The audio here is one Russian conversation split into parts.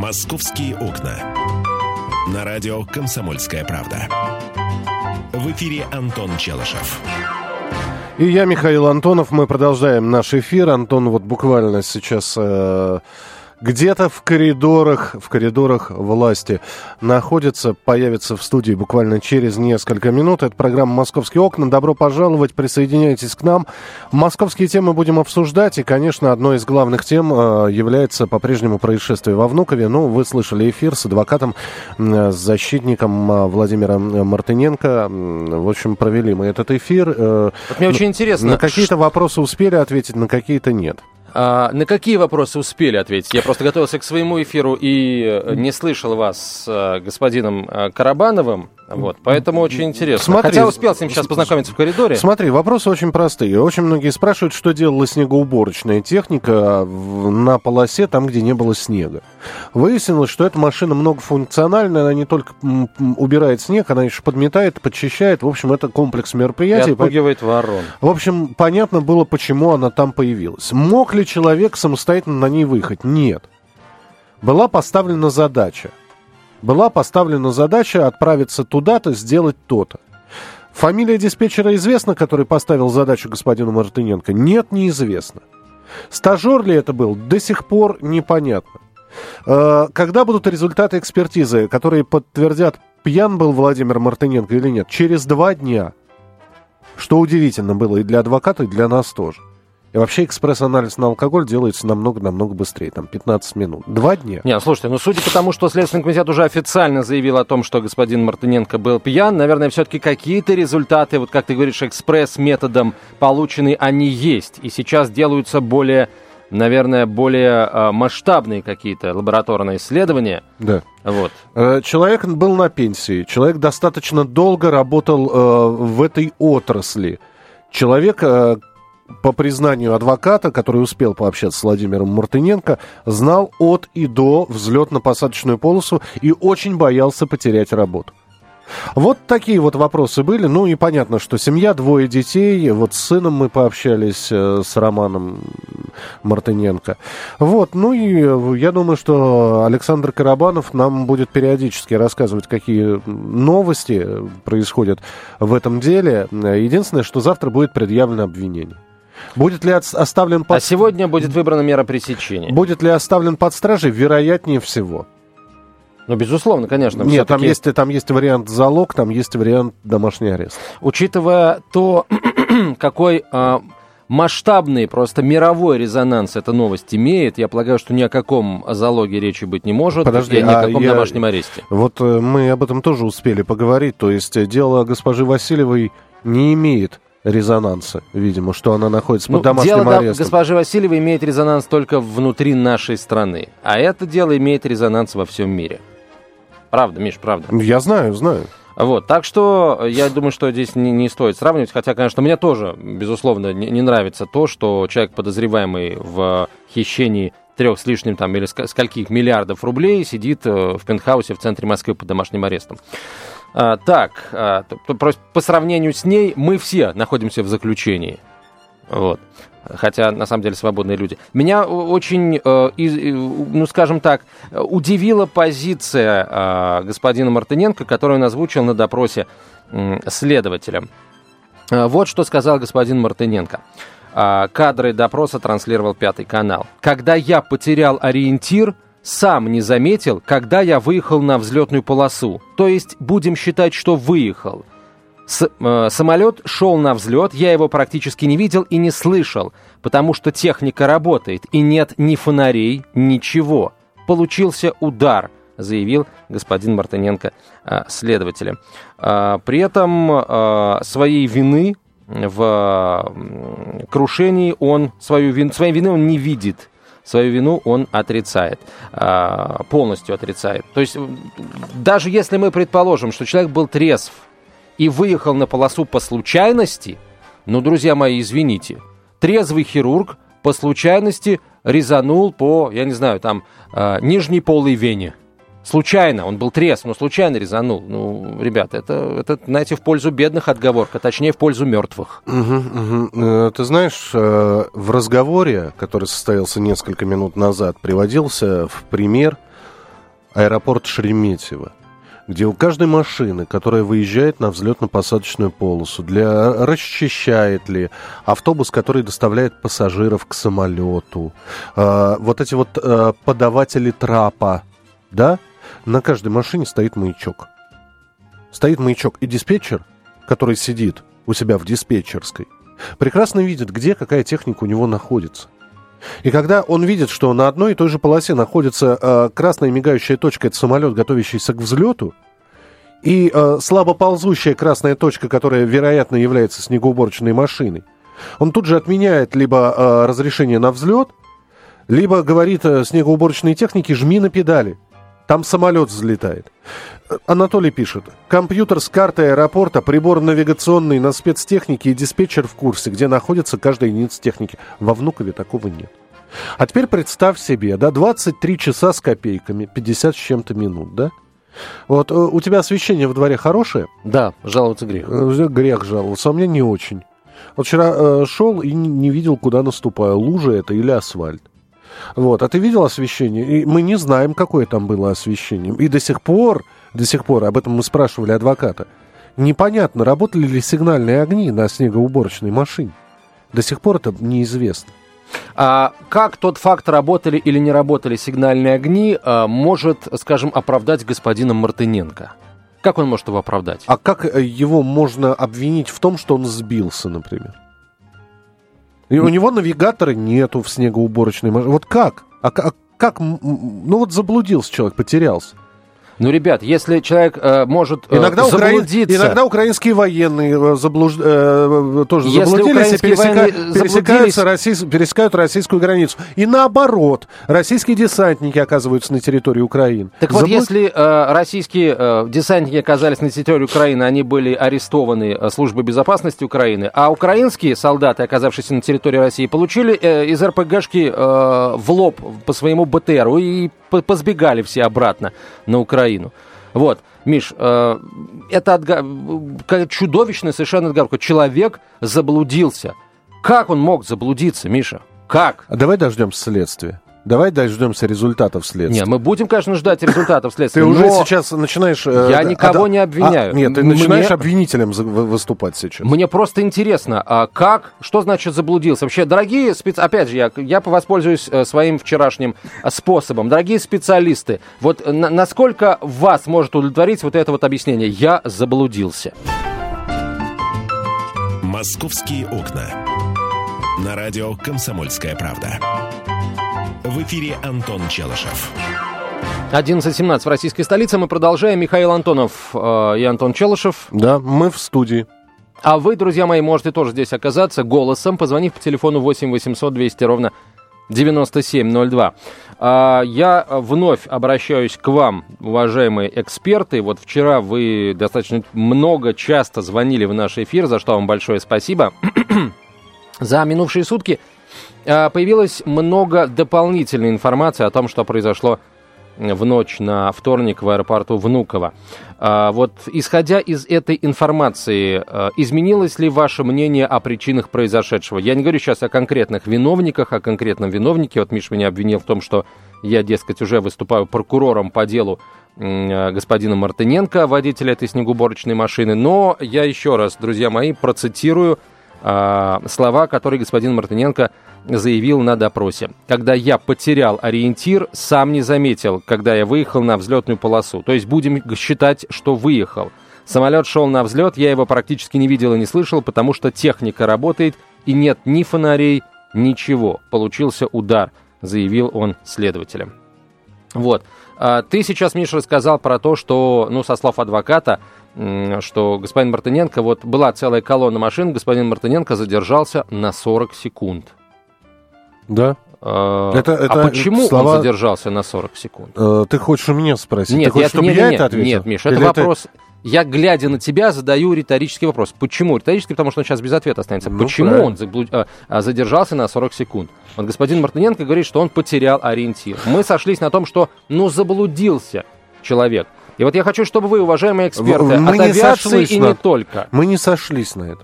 «Московские окна». На радио «Комсомольская правда». В эфире Антон Челышев. И я, Михаил Антонов. Мы продолжаем наш эфир. Антон вот буквально сейчас... Э где-то в коридорах, в коридорах власти находится, появится в студии буквально через несколько минут. Это программа «Московские окна». Добро пожаловать, присоединяйтесь к нам. Московские темы будем обсуждать, и, конечно, одной из главных тем э, является по-прежнему происшествие во Внукове. Ну, вы слышали эфир с адвокатом, с защитником э, Владимиром Мартыненко. В общем, провели мы этот эфир. Э, вот мне очень интересно. На какие-то вопросы успели ответить, на какие-то нет. А, на какие вопросы успели ответить? Я просто готовился к своему эфиру и э, не слышал вас с э, господином э, Карабановым. Вот, поэтому очень интересно. Смотри, Хотя успел с ним сейчас познакомиться в коридоре. Смотри, вопросы очень простые. Очень многие спрашивают, что делала снегоуборочная техника на полосе, там, где не было снега. Выяснилось, что эта машина многофункциональная, она не только убирает снег, она еще подметает, подчищает. В общем, это комплекс мероприятий. И отпугивает ворон. В общем, понятно было, почему она там появилась. Мог ли человек самостоятельно на ней выехать? Нет. Была поставлена задача была поставлена задача отправиться туда-то, сделать то-то. Фамилия диспетчера известна, который поставил задачу господину Мартыненко? Нет, неизвестно. Стажер ли это был? До сих пор непонятно. Э, когда будут результаты экспертизы, которые подтвердят, пьян был Владимир Мартыненко или нет? Через два дня. Что удивительно было и для адвоката, и для нас тоже. И вообще экспресс-анализ на алкоголь делается намного-намного быстрее, там 15 минут. Два дня. Не, слушайте, ну судя по тому, что Следственный комитет уже официально заявил о том, что господин Мартыненко был пьян, наверное, все-таки какие-то результаты, вот как ты говоришь, экспресс-методом полученные, они есть. И сейчас делаются более наверное, более э, масштабные какие-то лабораторные исследования. Да. Вот. Э, человек был на пенсии, человек достаточно долго работал э, в этой отрасли. Человек, э, по признанию адвоката, который успел пообщаться с Владимиром Мартыненко, знал от и до взлетно-посадочную полосу и очень боялся потерять работу. Вот такие вот вопросы были. Ну и понятно, что семья, двое детей. Вот с сыном мы пообщались, э, с Романом Мартыненко. Вот, ну и я думаю, что Александр Карабанов нам будет периодически рассказывать, какие новости происходят в этом деле. Единственное, что завтра будет предъявлено обвинение. Будет ли оставлен под... А сегодня будет выбрана мера пресечения. Будет ли оставлен под стражей? Вероятнее всего. Ну, безусловно, конечно. Нет, там есть, там есть вариант залог, там есть вариант домашний арест. Учитывая то, какой а, масштабный, просто мировой резонанс эта новость имеет, я полагаю, что ни о каком залоге речи быть не может, Подожди, и ни о каком я... домашнем аресте. Вот э, мы об этом тоже успели поговорить, то есть э, дело госпожи Васильевой не имеет резонанса, видимо, что она находится под ну, домашним дело, арестом. госпожи Васильева имеет резонанс только внутри нашей страны, а это дело имеет резонанс во всем мире. Правда, Миш, правда. Я знаю, знаю. Вот, так что я думаю, что здесь не, не стоит сравнивать, хотя, конечно, мне тоже, безусловно, не, не нравится то, что человек, подозреваемый в хищении трех с лишним там или скольких миллиардов рублей, сидит э, в пентхаусе в центре Москвы под домашним арестом. А, так, а, по сравнению с ней мы все находимся в заключении. Вот. Хотя, на самом деле, свободные люди. Меня очень, э, ну, скажем так, удивила позиция э, господина Мартыненко, которую он озвучил на допросе. Э, вот что сказал господин Мартыненко. Кадры допроса транслировал Пятый канал. «Когда я потерял ориентир, сам не заметил, когда я выехал на взлетную полосу. То есть будем считать, что выехал. С, э, самолет шел на взлет, я его практически не видел и не слышал, потому что техника работает, и нет ни фонарей, ничего. Получился удар, заявил господин Мартыненко э, следователя. Э, при этом э, своей вины в крушении он, свою вин, своей вины он не видит свою вину он отрицает, а, полностью отрицает. То есть даже если мы предположим, что человек был трезв и выехал на полосу по случайности, ну, друзья мои, извините, трезвый хирург по случайности резанул по, я не знаю, там, а, нижней полой вене. Случайно, он был трезв, но случайно резанул. Ну, ребята, это, это, знаете, в пользу бедных отговорка, точнее, в пользу мертвых. Угу, угу. Ты знаешь, э, в разговоре, который состоялся несколько минут назад, приводился в пример аэропорт Шереметьево, где у каждой машины, которая выезжает на взлетно-посадочную полосу, для расчищает ли автобус, который доставляет пассажиров к самолету, э, вот эти вот подаватели трапа, да, на каждой машине стоит маячок. Стоит маячок, и диспетчер, который сидит у себя в диспетчерской, прекрасно видит, где какая техника у него находится. И когда он видит, что на одной и той же полосе находится э, красная мигающая точка, это самолет, готовящийся к взлету, и э, слабо ползущая красная точка, которая, вероятно, является снегоуборочной машиной, он тут же отменяет либо э, разрешение на взлет, либо говорит э, снегоуборочной технике «жми на педали». Там самолет взлетает. Анатолий пишет. Компьютер с картой аэропорта, прибор навигационный на спецтехнике и диспетчер в курсе, где находится каждая единица техники. Во Внукове такого нет. А теперь представь себе, да, 23 часа с копейками, 50 с чем-то минут, да? Вот э, у тебя освещение в дворе хорошее? Да, жаловаться грех. Э, грех жаловаться, а мне не очень. Вот вчера э, шел и не видел, куда наступаю, лужа это или асфальт. Вот. А ты видел освещение? И мы не знаем, какое там было освещение. И до сих пор, до сих пор, об этом мы спрашивали адвоката, непонятно, работали ли сигнальные огни на снегоуборочной машине. До сих пор это неизвестно. А как тот факт, работали или не работали сигнальные огни, а, может, скажем, оправдать господина Мартыненко? Как он может его оправдать? А как э, его можно обвинить в том, что он сбился, например? И у него навигатора нету в снегоуборочной машине. Вот как? А, а как? Ну вот заблудился человек, потерялся. Ну, ребят, если человек э, может э, иногда заблудиться... Иногда украинские военные э, заблуж... э, тоже если заблудились и пересека... пересекаются российс... пересекают российскую границу. И наоборот, российские десантники оказываются на территории Украины. Так Заблуд... вот, если э, российские э, десантники оказались на территории Украины, они были арестованы э, службой безопасности Украины, а украинские солдаты, оказавшиеся на территории России, получили э, из РПГшки э, в лоб по своему БТРу и позбегали все обратно на Украину. Вот, Миш, э, это отга... чудовищная совершенно отговорка. Человек заблудился. Как он мог заблудиться, Миша? Как? Давай дождемся следствия. Давай дождемся результатов следствия. Нет, мы будем, конечно, ждать результатов следствия. Ты уже сейчас начинаешь... Э, я никого не обвиняю. А, нет, ты начинаешь обвинителем выступать сейчас. Мне просто интересно, а как, что значит заблудился? Вообще, дорогие специалисты, опять же, я, я воспользуюсь э, своим вчерашним э, способом. Дорогие специалисты, вот насколько вас может удовлетворить вот это вот объяснение? Я заблудился. «Московские окна». На радио «Комсомольская правда». В эфире Антон Челышев. 11.17 в российской столице. Мы продолжаем. Михаил Антонов э, и Антон Челышев. Да, мы в студии. А вы, друзья мои, можете тоже здесь оказаться голосом, позвонив по телефону 8 800 200 ровно 9702. А, я вновь обращаюсь к вам, уважаемые эксперты. Вот вчера вы достаточно много, часто звонили в наш эфир, за что вам большое спасибо. за минувшие сутки появилось много дополнительной информации о том, что произошло в ночь на вторник в аэропорту Внуково. А, вот исходя из этой информации, а, изменилось ли ваше мнение о причинах произошедшего? Я не говорю сейчас о конкретных виновниках, о конкретном виновнике. Вот Миш меня обвинил в том, что я, дескать, уже выступаю прокурором по делу господина Мартыненко, водителя этой снегоуборочной машины. Но я еще раз, друзья мои, процитирую слова, которые господин Мартыненко заявил на допросе. Когда я потерял ориентир, сам не заметил, когда я выехал на взлетную полосу. То есть будем считать, что выехал. Самолет шел на взлет, я его практически не видел и не слышал, потому что техника работает и нет ни фонарей, ничего. Получился удар, заявил он следователям. Вот. А ты сейчас, Миша, рассказал про то, что, ну, со слов адвоката, что господин Мартыненко, вот была целая колонна машин, господин Мартыненко задержался на 40 секунд. Да. А, это, это а почему слова... он задержался на 40 секунд? Э, ты хочешь у меня спросить? Нет, Ты хочешь, нет, чтобы нет, я нет, это ответил? Нет, Миша, это вопрос... Я, глядя на тебя, задаю риторический вопрос. Почему? Риторический, потому что он сейчас без ответа останется. Ну, Почему правильно. он заблуд... а, а, задержался на 40 секунд? Вот господин Мартыненко говорит, что он потерял ориентир. Мы сошлись на том, что, ну, заблудился человек. И вот я хочу, чтобы вы, уважаемые эксперты, мы от авиации и на... не только. Мы не сошлись на это.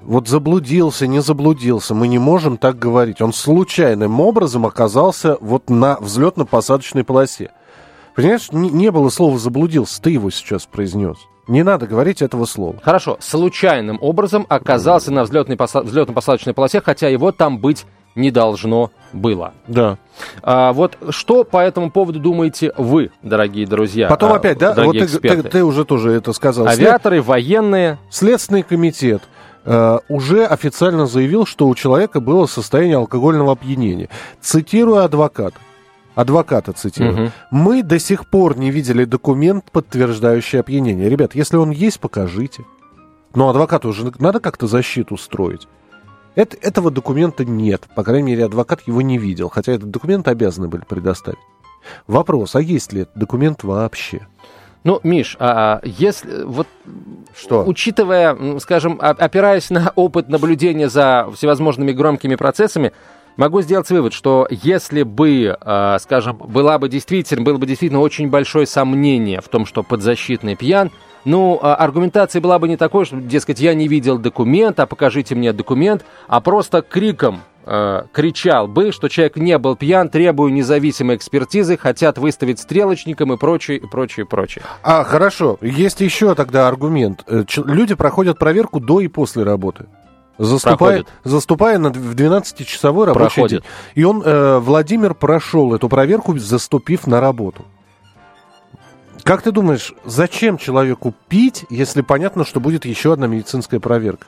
Вот заблудился, не заблудился, мы не можем так говорить. Он случайным образом оказался вот на взлетно-посадочной полосе. Понимаешь, не, было слова «заблудился», ты его сейчас произнес. Не надо говорить этого слова. Хорошо, случайным образом оказался на взлетно-посадочной полосе, хотя его там быть не должно было. Да. А, вот что по этому поводу думаете вы, дорогие друзья? Потом а, опять, да? Вот ты, ты, ты уже тоже это сказал. След- Авиаторы, военные. Следственный комитет э, уже официально заявил, что у человека было состояние алкогольного опьянения. Цитирую адвоката. Адвоката цитирую. Мгм. Мы до сих пор не видели документ, подтверждающий опьянение. Ребят, если он есть, покажите. Но адвокату уже надо как-то защиту строить. Это, этого документа нет. По крайней мере, адвокат его не видел. Хотя этот документ обязаны были предоставить. Вопрос, а есть ли этот документ вообще? Ну, Миш, а если вот Что? учитывая, скажем, опираясь на опыт наблюдения за всевозможными громкими процессами, могу сделать вывод, что если бы, э, скажем, была бы действительно, было бы действительно очень большое сомнение в том, что подзащитный пьян, ну, а аргументация была бы не такой, что, дескать, я не видел документ, а покажите мне документ, а просто криком э, кричал бы, что человек не был пьян, требую независимой экспертизы, хотят выставить стрелочником и прочее, и прочее, и прочее. А, хорошо. Есть еще тогда аргумент. Э, Люди проходят проверку до и после работы. Заступая, заступая на, в 12-часовой рабочий Проходят. день. И он, э, Владимир, прошел эту проверку, заступив на работу. Как ты думаешь, зачем человеку пить, если понятно, что будет еще одна медицинская проверка?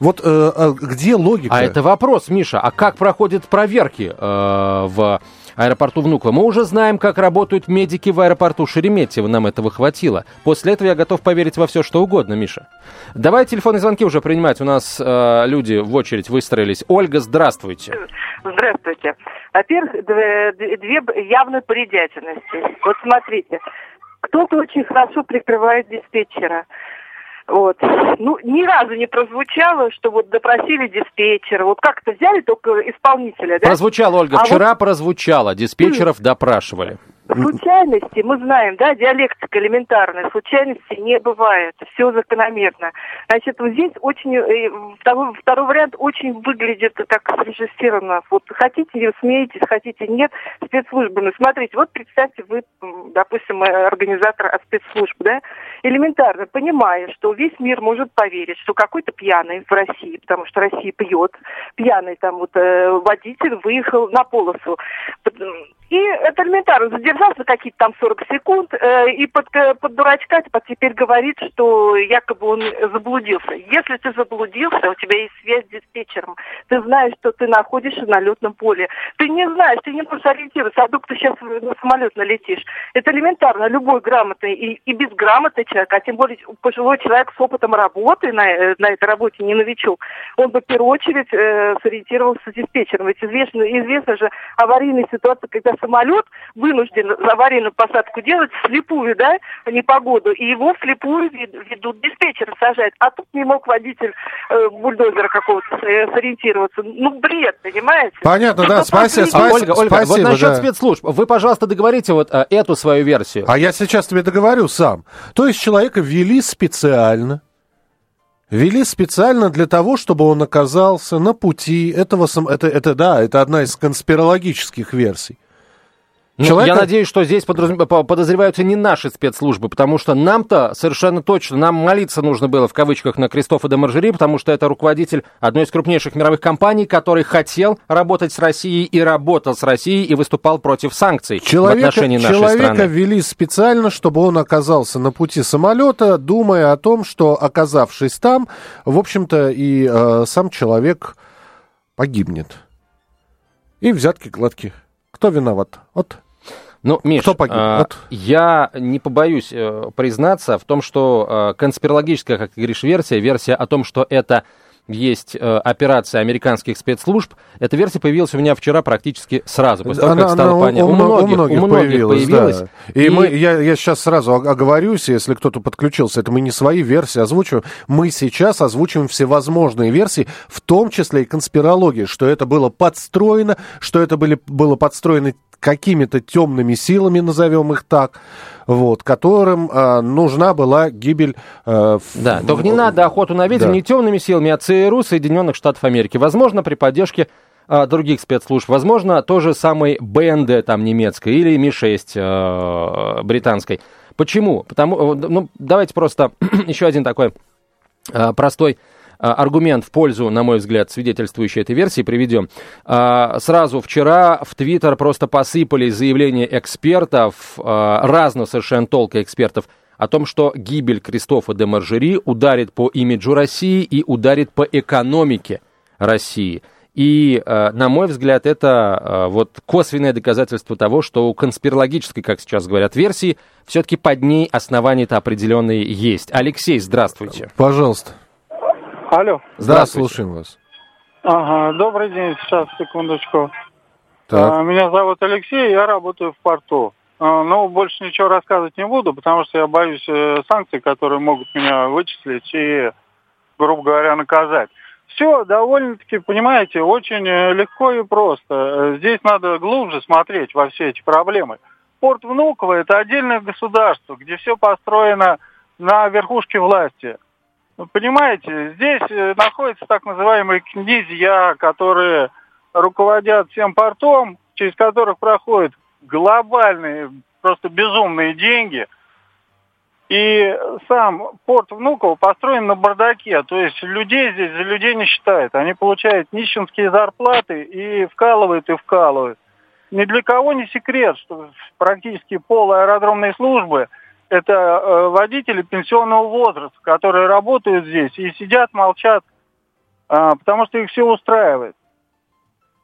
Вот э, а где логика? А это вопрос, Миша. А как проходят проверки э, в аэропорту Внуково? Мы уже знаем, как работают медики в аэропорту Шереметьево. Нам этого хватило. После этого я готов поверить во все, что угодно, Миша. Давай телефонные звонки уже принимать. У нас э, люди в очередь выстроились. Ольга, здравствуйте. Здравствуйте. Во-первых, две, явные бредятельности. Вот смотрите, кто-то очень хорошо прикрывает диспетчера. Вот. Ну, ни разу не прозвучало, что вот допросили диспетчера. Вот как-то взяли только исполнителя, да? Прозвучало, Ольга. А Вчера прозвучало. Диспетчеров допрашивали. Случайности, мы знаем, да, диалектика элементарная, случайности не бывает, все закономерно. Значит, вот здесь очень, э, второй, второй вариант очень выглядит так срежиссированно. Вот хотите, смеетесь, хотите, нет, спецслужбами. Смотрите, вот представьте, вы, допустим, э, организатор от спецслужб, да, элементарно, понимая, что весь мир может поверить, что какой-то пьяный в России, потому что Россия пьет, пьяный там вот э, водитель выехал на полосу. И это элементарно, задержался какие-то там 40 секунд, э, и под, э, под дурачка типа, теперь говорит, что якобы он заблудился. Если ты заблудился, у тебя есть связь с диспетчером, ты знаешь, что ты находишься на летном поле. Ты не знаешь, ты не можешь ориентироваться, а вдруг ты сейчас на самолет налетишь. Это элементарно. Любой грамотный и, и безграмотный человек, а тем более пожилой человек с опытом работы на, э, на этой работе, не новичок, он бы в первую очередь э, сориентировался с диспетчером. Ведь известно, известно же аварийная ситуация, когда самолет вынужден аварийную посадку делать вслепую, да, в непогоду, и его вслепую вед- ведут диспетчер сажать. А тут не мог водитель э, бульдозера какого-то э, сориентироваться. Ну, бред, понимаете? Понятно, да, спасибо. А, спасибо. Ольга, Ольга, вот спасибо, насчет да. спецслужб. Вы, пожалуйста, договорите вот э, эту свою версию. А я сейчас тебе договорю сам. То есть человека ввели специально, ввели специально для того, чтобы он оказался на пути этого... сам- Это, это да, это одна из конспирологических версий. Ну, Человека- Я надеюсь, что здесь подразум- по- подозреваются не наши спецслужбы, потому что нам-то совершенно точно, нам молиться нужно было в кавычках на Кристофа де Маржери, потому что это руководитель одной из крупнейших мировых компаний, который хотел работать с Россией и работал с Россией и выступал против санкций в Человека, отношении нашей человека страны. ввели специально, чтобы он оказался на пути самолета, думая о том, что, оказавшись там, в общем-то, и э, сам человек погибнет. И взятки гладкие. Кто виноват? Вот. Ну, Миш, Кто погиб? а, Вот. я не побоюсь э, признаться в том, что э, конспирологическая, как ты говоришь, версия, версия о том, что это есть э, операция американских спецслужб, эта версия появилась у меня вчера практически сразу, после того, как стало понятно. у, У многих, у многих появилась. да. И, И- мы, я, я сейчас сразу ог- оговорюсь, если кто-то подключился, это мы не свои версии озвучиваем, мы сейчас озвучиваем всевозможные версии, в том числе и конспирологии, что это было подстроено, что это были, было подстроено какими-то темными силами, назовем их так, вот, которым а, нужна была гибель... а, в- Да, только не надо охоту на ведьм Да. не темными силами, а ЦРУ Соединенных Штатов Америки. Возможно, при поддержке а, других спецслужб, возможно, тоже самой БНД там немецкой или Ми-6 э, британской. Почему? Потому, ну, давайте просто еще один такой э, простой аргумент в пользу, на мой взгляд, свидетельствующий этой версии приведем. А, сразу вчера в Твиттер просто посыпались заявления экспертов, а, разных совершенно толка экспертов, о том, что гибель Кристофа де Маржери ударит по имиджу России и ударит по экономике России. И, на мой взгляд, это вот косвенное доказательство того, что у конспирологической, как сейчас говорят, версии все-таки под ней основания-то определенные есть. Алексей, здравствуйте. Пожалуйста. Алло. Здравствуйте. слушаем вас. Ага, добрый день, сейчас, секундочку. Так. А, меня зовут Алексей, я работаю в порту. А, ну, больше ничего рассказывать не буду, потому что я боюсь э, санкций, которые могут меня вычислить и, грубо говоря, наказать. Все довольно-таки, понимаете, очень э, легко и просто. Здесь надо глубже смотреть во все эти проблемы. Порт Внуково – это отдельное государство, где все построено на верхушке власти. Вы понимаете, здесь э, находятся так называемые князья, которые руководят всем портом, через которых проходят глобальные, просто безумные деньги. И сам порт Внуково построен на бардаке, то есть людей здесь за людей не считают. Они получают нищенские зарплаты и вкалывают, и вкалывают. Ни для кого не секрет, что практически пол аэродромной службы – это э, водители пенсионного возраста, которые работают здесь и сидят, молчат, э, потому что их все устраивает.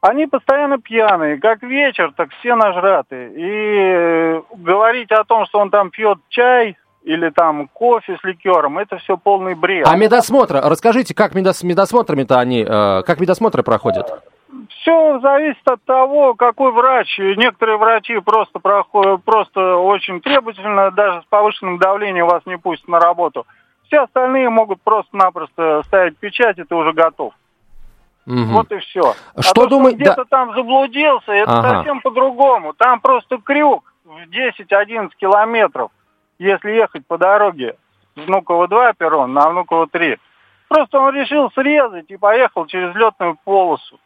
Они постоянно пьяные, как вечер, так все нажраты. И э, говорить о том, что он там пьет чай или там кофе с ликером, это все полный бред. А медосмотр, расскажите, как медос, медосмотрами-то они, э, как медосмотры проходят? Все зависит от того, какой врач. Некоторые врачи просто проходят, просто очень требовательно, даже с повышенным давлением вас не пустят на работу. Все остальные могут просто-напросто ставить печать, и ты уже готов. Угу. Вот и все. Что а думаете? Где-то да... там заблудился, это ага. совсем по-другому. Там просто крюк в 10-11 километров, если ехать по дороге. Внуково 2 перрон на Внуково 3. Просто он решил срезать и поехал через летную полосу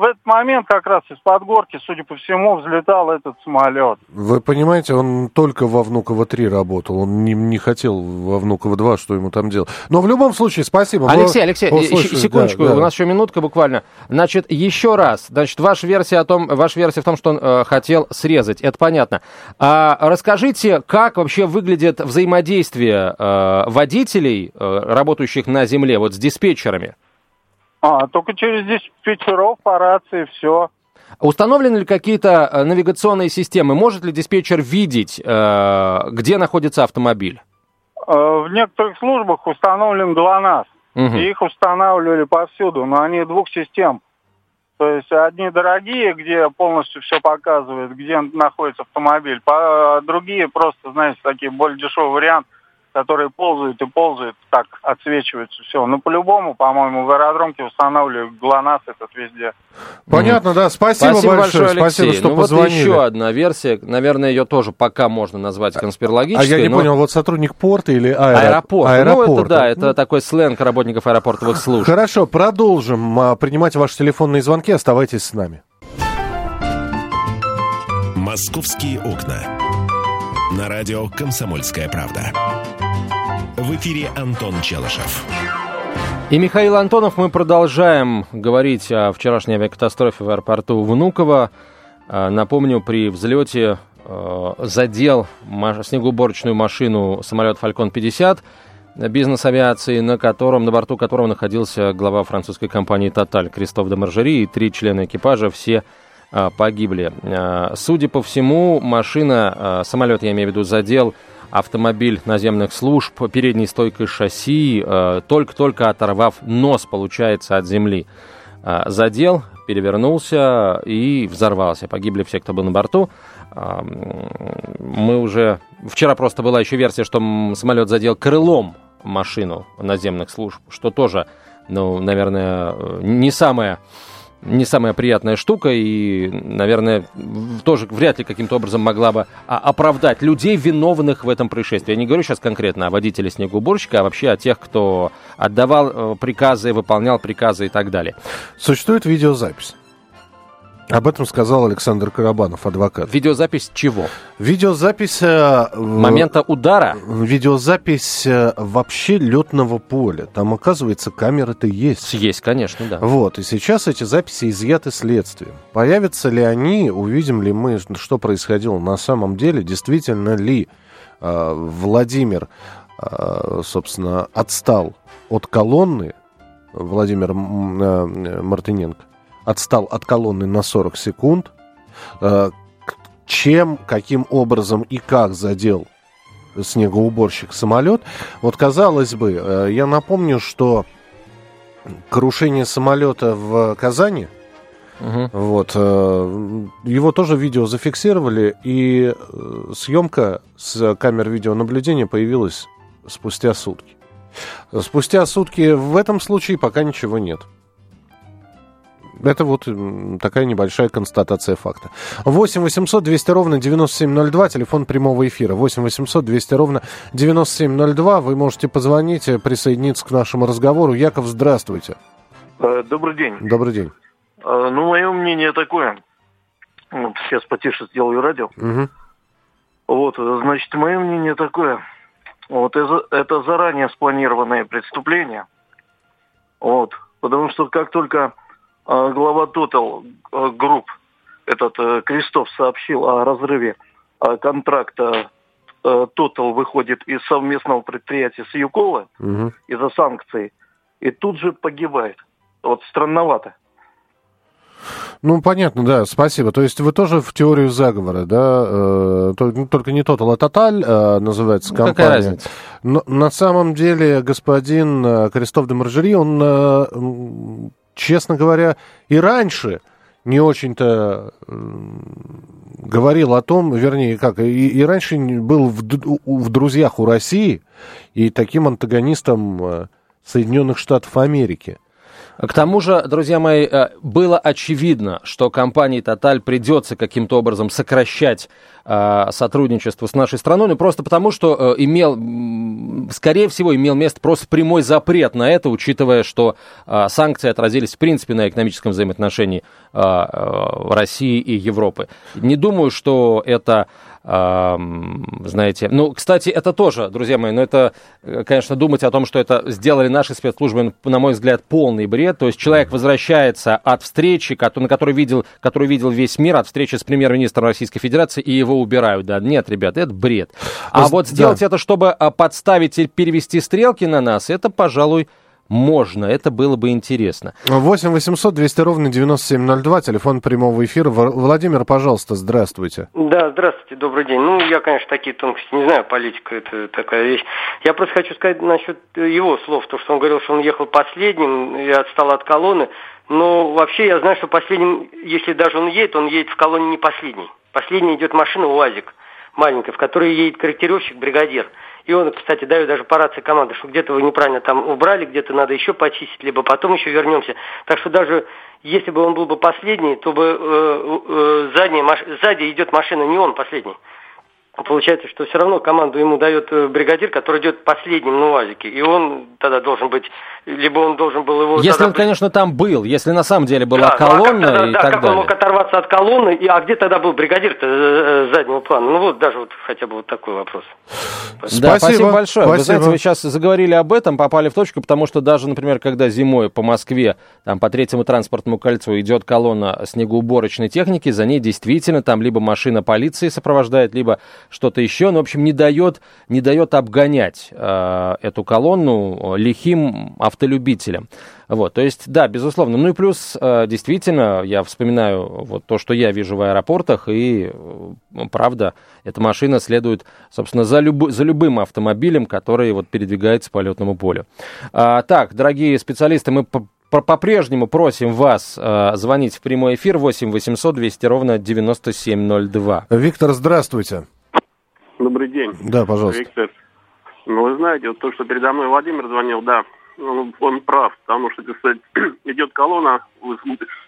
в этот момент как раз из-под горки, судя по всему, взлетал этот самолет. Вы понимаете, он только во Внуково-3 работал, он не, не хотел во Внуково-2, что ему там делать. Но в любом случае, спасибо. Алексей, Алексей, секундочку, да, да. у нас еще минутка буквально. Значит, еще раз, значит, ваша версия, о том, ваша версия в том, что он э, хотел срезать, это понятно. А расскажите, как вообще выглядит взаимодействие э, водителей, э, работающих на земле, вот с диспетчерами? А, только через диспетчеров по рации все. Установлены ли какие-то э, навигационные системы? Может ли диспетчер видеть, э, где находится автомобиль? Э, в некоторых службах установлен ГЛОНАСС. Угу. И их устанавливали повсюду, но они двух систем. То есть одни дорогие, где полностью все показывает, где находится автомобиль, а другие просто, знаете, такие более дешевый вариант – которые ползают и ползают, так отсвечиваются все. Ну, по-любому, по-моему, в аэродромке устанавливают ГЛОНАСС этот везде. Понятно, да. Спасибо, Спасибо большое, Алексей. Спасибо, что ну, позвонили. Вот еще одна версия. Наверное, ее тоже пока можно назвать конспирологической. А я не но... понял, вот сотрудник порта или аэро... аэропорт? Аэропорт. Ну, это да, это такой сленг работников аэропортовых служб. Хорошо, продолжим а, принимать ваши телефонные звонки. Оставайтесь с нами. «Московские окна». На радио «Комсомольская правда». В эфире Антон Челышев. И Михаил Антонов, мы продолжаем говорить о вчерашней авиакатастрофе в аэропорту Внуково. А, напомню, при взлете а, задел снегоуборочную машину самолет «Фалькон-50» бизнес авиации, на котором, на борту которого находился глава французской компании «Тоталь» Кристоф де Маржери и три члена экипажа, все а, погибли. Судя по всему, машина, самолет, я имею в виду, задел автомобиль наземных служб передней стойкой шасси, э, только-только оторвав нос, получается, от земли. Э, задел, перевернулся и взорвался. Погибли все, кто был на борту. Э, мы уже... Вчера просто была еще версия, что самолет задел крылом машину наземных служб, что тоже, ну, наверное, не самое не самая приятная штука и, наверное, тоже вряд ли каким-то образом могла бы оправдать людей, виновных в этом происшествии. Я не говорю сейчас конкретно о водителе снегоуборщика, а вообще о тех, кто отдавал э, приказы, выполнял приказы и так далее. Существует видеозапись. Об этом сказал Александр Карабанов, адвокат. Видеозапись чего? Видеозапись... Э, Момента удара? Видеозапись э, вообще летного поля. Там, оказывается, камеры-то есть. Есть, конечно, да. Вот, и сейчас эти записи изъяты следствием. Появятся ли они, увидим ли мы, что происходило на самом деле, действительно ли э, Владимир, э, собственно, отстал от колонны, Владимир э, Мартыненко, отстал от колонны на 40 секунд. Э, чем, каким образом и как задел снегоуборщик самолет. Вот казалось бы, э, я напомню, что крушение самолета в Казани, угу. вот, э, его тоже видео зафиксировали, и съемка с камер видеонаблюдения появилась спустя сутки. Спустя сутки в этом случае пока ничего нет. Это вот такая небольшая констатация факта. 8 800 200 ровно 9702, телефон прямого эфира. 8 800 200 ровно 9702. Вы можете позвонить, э, присоединиться к нашему разговору. Яков, здравствуйте. Э, добрый день. Добрый день. Э, ну, мое мнение такое. Сейчас потише сделаю радио. Угу. Вот, значит, мое мнение такое. Вот это, заранее спланированное преступление. Вот. Потому что как только глава Total Group, этот э, Крестов, сообщил о разрыве а, контракта э, Total выходит из совместного предприятия с Юкова угу. из-за санкций, и тут же погибает. Вот странновато. Ну, понятно, да, спасибо. То есть вы тоже в теорию заговора, да, э, ну, только не Total, а Total называется компания. Какая разница? Но на самом деле господин Крестов де Маржери, он честно говоря, и раньше не очень-то говорил о том, вернее, как, и, и раньше был в, в друзьях у России и таким антагонистом э, Соединенных Штатов Америки – к тому же, друзья мои, э, было очевидно, что компании Total придется каким-то образом сокращать э, сотрудничество с нашей страной, ну просто потому, что э, имел, скорее всего, имел место просто прямой запрет на это, учитывая, что санкции отразились в принципе на экономическом взаимоотношении России и Европы. Не думаю, что это знаете. Ну, кстати, это тоже, друзья мои, ну это, э, конечно, думать о том, что это сделали наши спецслужбы, на мой взгляд, полный бред. То есть человек возвращается от встречи, на которой видел, которую видел весь мир, от встречи с премьер-министром Российской Федерации, и его убирают. Да, нет, ребят, это бред. А вот сделать да. это, чтобы а, подставить и перевести стрелки на нас, это, пожалуй, можно, это было бы интересно. 8 800 200 ровно 9702, телефон прямого эфира. Владимир, пожалуйста, здравствуйте. Да, здравствуйте, добрый день. Ну, я, конечно, такие тонкости не знаю, политика это такая вещь. Я просто хочу сказать насчет его слов, то, что он говорил, что он ехал последним и отстал от колонны. Но вообще я знаю, что последним, если даже он едет, он едет в колонне не последний. Последний идет машина УАЗик маленькая, в которой едет корректировщик-бригадир. И он, кстати, дает даже по рации команды, что где-то вы неправильно там убрали, где-то надо еще почистить, либо потом еще вернемся. Так что даже если бы он был бы последний, то бы э, э, задняя, сзади идет машина, не он последний. Получается, что все равно команду ему дает э, бригадир, который идет последним на УАЗике. И он тогда должен быть, либо он должен был его... Если он, быть... конечно, там был, если на самом деле была да, колонна ну, а как тогда, и да, так как далее. он мог оторваться от колонны, и, а где тогда был бригадир-то э, э, заднего плана? Ну вот даже вот хотя бы вот такой вопрос. Спасибо, да, спасибо большое. Спасибо. Вы знаете, вы сейчас заговорили об этом, попали в точку, потому что даже, например, когда зимой по Москве, там по третьему транспортному кольцу идет колонна снегоуборочной техники, за ней действительно там либо машина полиции сопровождает, либо что-то еще, ну, в общем, не дает, не дает обгонять э, эту колонну лихим автолюбителям. Вот, то есть, да, безусловно. Ну и плюс, э, действительно, я вспоминаю вот то, что я вижу в аэропортах, и, э, правда, эта машина следует, собственно, за, люб, за любым автомобилем, который вот передвигается по летному полю. А, так, дорогие специалисты, мы по-прежнему просим вас э, звонить в прямой эфир 8 800 200 ровно 9702. Виктор, здравствуйте. Добрый день. Да, пожалуйста. Виктор. Ну, вы знаете, вот то, что передо мной Владимир звонил, да, он, он прав, потому что, кстати, идет колонна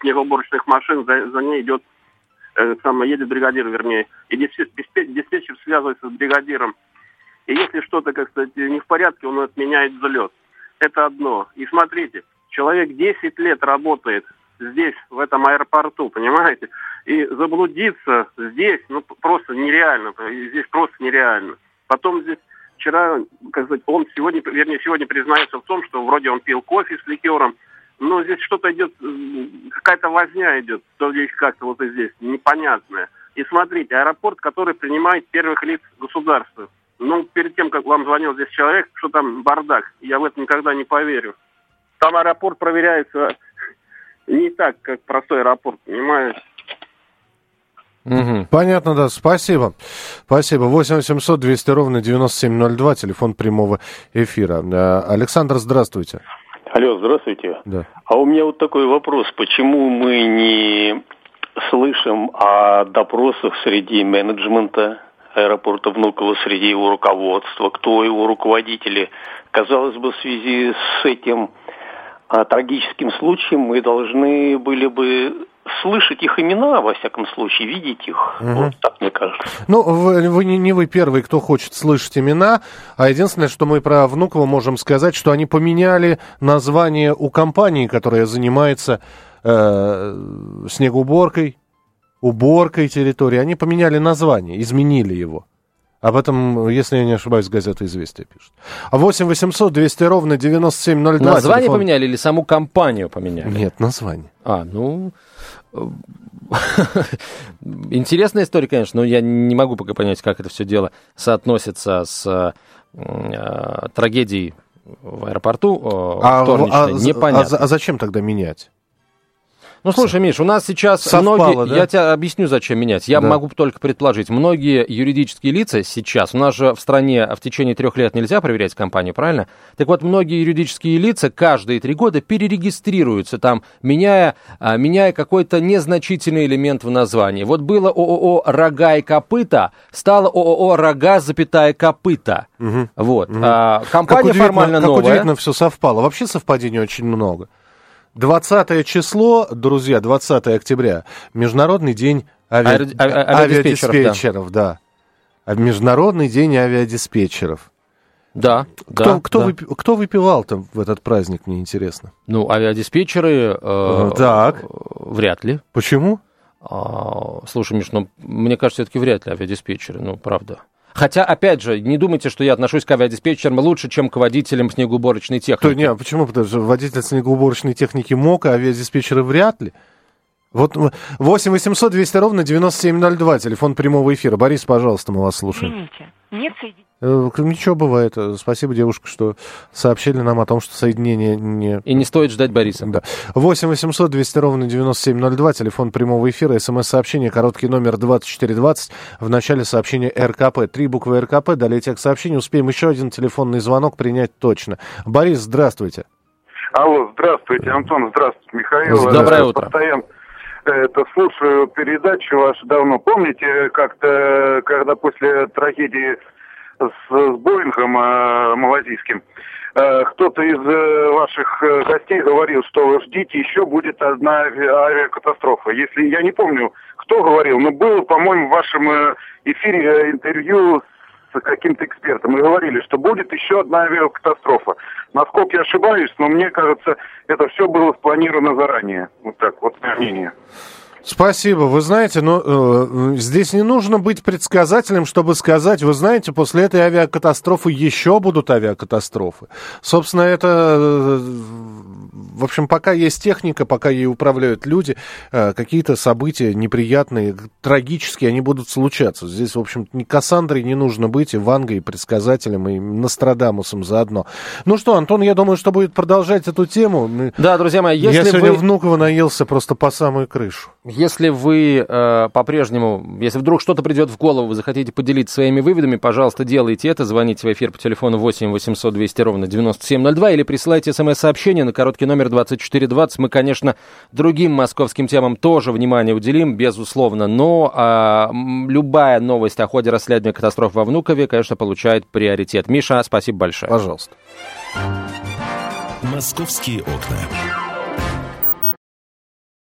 снегоуборочных машин, за, за ней идет, э, самое, едет бригадир, вернее, и диспетчер, диспетчер связывается с бригадиром. И если что-то, как сказать, не в порядке, он отменяет взлет. Это одно. И смотрите, человек 10 лет работает здесь, в этом аэропорту, понимаете? И заблудиться здесь, ну, просто нереально. Здесь просто нереально. Потом здесь вчера, как сказать, он сегодня, вернее, сегодня признается в том, что вроде он пил кофе с ликером, но здесь что-то идет, какая-то возня идет, то здесь как-то вот и здесь, непонятная. И смотрите, аэропорт, который принимает первых лиц государства. Ну, перед тем, как вам звонил здесь человек, что там бардак, я в это никогда не поверю. Там аэропорт проверяется не так, как простой аэропорт, понимаешь? Угу. Понятно, да. Спасибо. Спасибо. 8 800 200 ровно 9702, телефон прямого эфира. Э, Александр, здравствуйте. Алло, здравствуйте. Да. А у меня вот такой вопрос. Почему мы не слышим о допросах среди менеджмента аэропорта Внуково, среди его руководства, кто его руководители? Казалось бы, в связи с этим трагическим случаем мы должны были бы слышать их имена, во всяком случае, видеть их. Угу. Вот так мне кажется. Ну, вы, вы не, не вы первый, кто хочет слышать имена, а единственное, что мы про Внуково можем сказать, что они поменяли название у компании, которая занимается э, снегоуборкой, уборкой территории. Они поменяли название, изменили его. Об этом, если я не ошибаюсь, газета «Известия» пишет. 8 800 200 ровно 9702. Название телефон... поменяли или саму компанию поменяли? Нет, название. А, ну... Интересная история, конечно, но я не могу пока понять, как это все дело соотносится с э, трагедией в аэропорту э, а, а, Непонятно. А, а зачем тогда менять? Ну, слушай, Миш, у нас сейчас Совпало, многие... Да? Я тебе объясню, зачем менять. Я да. могу только предположить. Многие юридические лица сейчас... У нас же в стране в течение трех лет нельзя проверять компанию, правильно? Так вот, многие юридические лица каждые три года перерегистрируются там, меняя, а, меняя какой-то незначительный элемент в названии. Вот было ООО «Рога и копыта», стало ООО «Рога, запятая копыта». Угу. Вот. Угу. А, компания как формально как новая. Как удивительно все совпало. Вообще совпадений очень много. 20 число, друзья, 20 октября, Международный день ави... Ави... авиадиспетчеров, авиадиспетчеров да. да. Международный день авиадиспетчеров. Да. Кто, да, кто, да. Вып... кто выпивал там в этот праздник, мне интересно. Ну, авиадиспетчеры... Э, так. Вряд ли. Почему? А, слушай, Миш, ну, мне кажется, все-таки вряд ли авиадиспетчеры, ну, правда. Хотя, опять же, не думайте, что я отношусь к авиадиспетчерам лучше, чем к водителям снегоуборочной техники. То, не, почему? Потому что водитель снегоуборочной техники мог, а авиадиспетчеры вряд ли. Вот 8 800 200 ровно 9702, телефон прямого эфира. Борис, пожалуйста, мы вас слушаем. Извините, нет соединения. Э, ничего бывает. Спасибо, девушка, что сообщили нам о том, что соединение не... И не стоит ждать Бориса. Да. 8 800 200 ровно 9702, телефон прямого эфира, смс-сообщение, короткий номер 2420, в начале сообщения РКП. Три буквы РКП, далее текст сообщения. Успеем еще один телефонный звонок принять точно. Борис, здравствуйте. Алло, здравствуйте, Антон, здравствуйте, Михаил. Доброе утро. Постоянно это слушаю передачу вашу давно. Помните, как-то, когда после трагедии с, с Боингом э, малазийским, э, кто-то из э, ваших э, гостей говорил, что ждите, еще будет одна авиакатастрофа. Если я не помню, кто говорил, но было, по-моему, в вашем э, эфире э, интервью каким-то экспертом и говорили, что будет еще одна авиакатастрофа. Насколько я ошибаюсь, но мне кажется, это все было спланировано заранее. Вот так, вот мое мнение. Спасибо. Вы знаете, но э, здесь не нужно быть предсказателем, чтобы сказать, вы знаете, после этой авиакатастрофы еще будут авиакатастрофы. Собственно, это, э, в общем, пока есть техника, пока ей управляют люди, э, какие-то события неприятные, трагические, они будут случаться. Здесь, в общем, ни Кассандрой не нужно быть, и Вангой, и предсказателем, и Нострадамусом заодно. Ну что, Антон, я думаю, что будет продолжать эту тему. Да, друзья мои, если Я сегодня вы... Внуково наелся просто по самую крышу. Если вы э, по-прежнему, если вдруг что-то придет в голову, вы захотите поделиться своими выводами, пожалуйста, делайте это. Звоните в эфир по телефону 8 800 200 ровно 9702 или присылайте смс-сообщение на короткий номер 2420. Мы, конечно, другим московским темам тоже внимание уделим, безусловно, но э, любая новость о ходе расследования катастроф во Внукове, конечно, получает приоритет. Миша, спасибо большое. Пожалуйста. Московские окна.